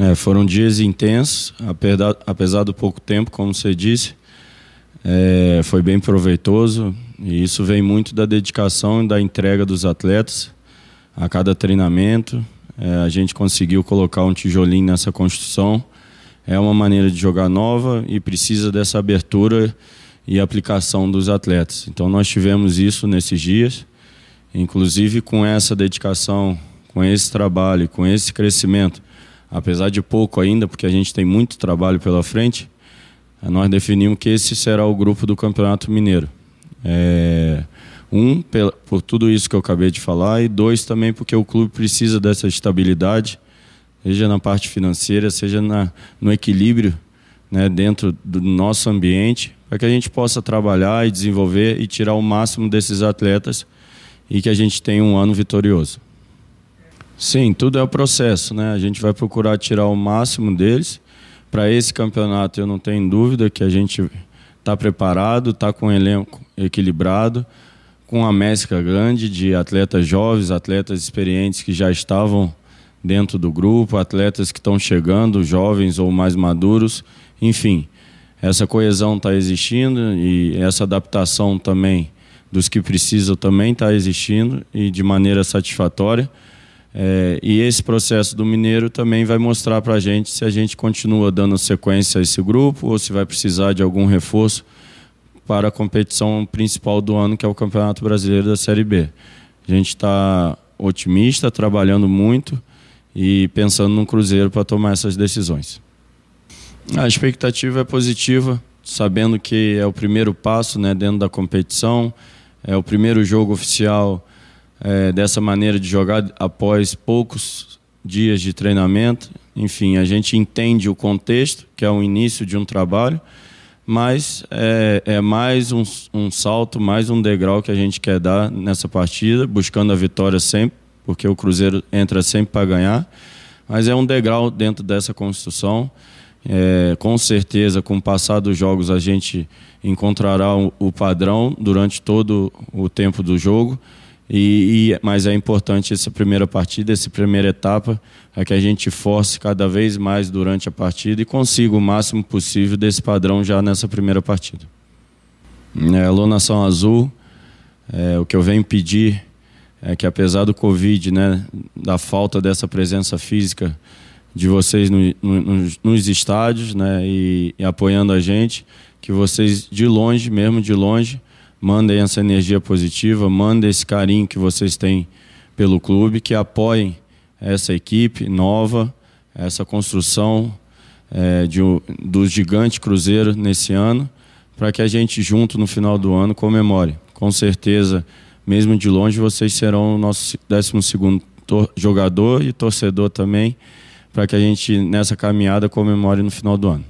É, foram dias intensos, apesar, do pouco tempo, como você disse, é, foi bem proveitoso e isso vem muito da dedicação e da entrega dos atletas a cada treinamento. É, a gente conseguiu colocar um tijolinho nessa construção. É uma maneira de jogar nova e precisa dessa abertura e aplicação dos atletas. Então nós tivemos isso nesses dias, inclusive com essa dedicação, com esse trabalho, com esse crescimento, apesar de pouco ainda, porque a gente tem muito trabalho pela frente nós definimos que esse será o grupo do Campeonato Mineiro. É, um, por tudo isso que eu acabei de falar, e dois, também porque o clube precisa dessa estabilidade, seja na parte financeira, seja na, no equilíbrio né, dentro do nosso ambiente, para que a gente possa trabalhar e desenvolver e tirar o máximo desses atletas e que a gente tenha um ano vitorioso. Sim, tudo é o processo, né? A gente vai procurar tirar o máximo deles para esse campeonato, eu não tenho dúvida que a gente está preparado, está com um elenco equilibrado, com uma mescla grande de atletas jovens, atletas experientes que já estavam dentro do grupo, atletas que estão chegando, jovens ou mais maduros, enfim. Essa coesão está existindo e essa adaptação também dos que precisam também está existindo e de maneira satisfatória. É, e esse processo do Mineiro também vai mostrar para a gente se a gente continua dando sequência a esse grupo ou se vai precisar de algum reforço para a competição principal do ano, que é o Campeonato Brasileiro da Série B. A gente está otimista, trabalhando muito e pensando no Cruzeiro para tomar essas decisões. A expectativa é positiva, sabendo que é o primeiro passo né, dentro da competição, é o primeiro jogo oficial é, dessa maneira de jogar após poucos dias de treinamento. Enfim, a gente entende o contexto, que é o início de um trabalho, mas é, é mais um, um salto, mais um degrau que a gente quer dar nessa partida, buscando a vitória sempre, porque o Cruzeiro entra sempre para ganhar. Mas é um degrau dentro dessa construção. É, com certeza, com o passar dos jogos, a gente encontrará o, o padrão durante todo o tempo do jogo. E, e, mas é importante essa primeira partida, essa primeira etapa, é que a gente force cada vez mais durante a partida e consiga o máximo possível desse padrão já nessa primeira partida. É, Alô Nação Azul, é, o que eu venho pedir é que apesar do Covid, né, da falta dessa presença física de vocês no, no, nos estádios né, e, e apoiando a gente, que vocês de longe, mesmo de longe, mandem essa energia positiva, mandem esse carinho que vocês têm pelo clube, que apoiem essa equipe nova, essa construção é, de, do gigante Cruzeiro nesse ano, para que a gente junto no final do ano comemore. Com certeza, mesmo de longe, vocês serão o nosso 12 jogador e torcedor também, para que a gente nessa caminhada comemore no final do ano.